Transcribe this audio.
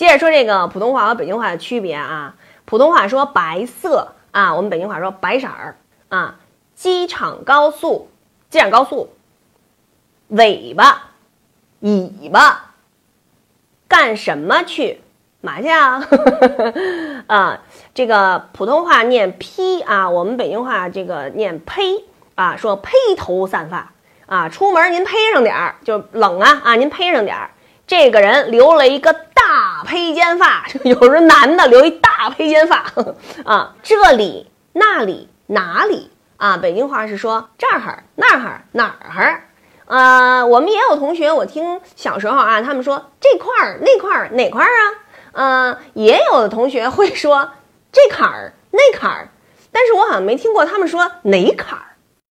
接着说这个普通话和北京话的区别啊，普通话说白色啊，我们北京话说白色儿啊。机场高速，机场高速，尾巴，尾巴，干什么去？嘛去啊？啊，这个普通话念披啊，我们北京话这个念披啊，说披头散发啊，出门您披上点儿，就冷啊啊，您披上点儿。这个人留了一个大披肩发，有时候男的留一大披肩发。啊，这里那里哪里。啊，北京话是说这儿那儿哪儿，呃，我们也有同学，我听小时候啊，他们说这块儿那块儿哪块儿啊，呃，也有的同学会说这坎儿那坎儿，但是我好像没听过他们说哪坎儿。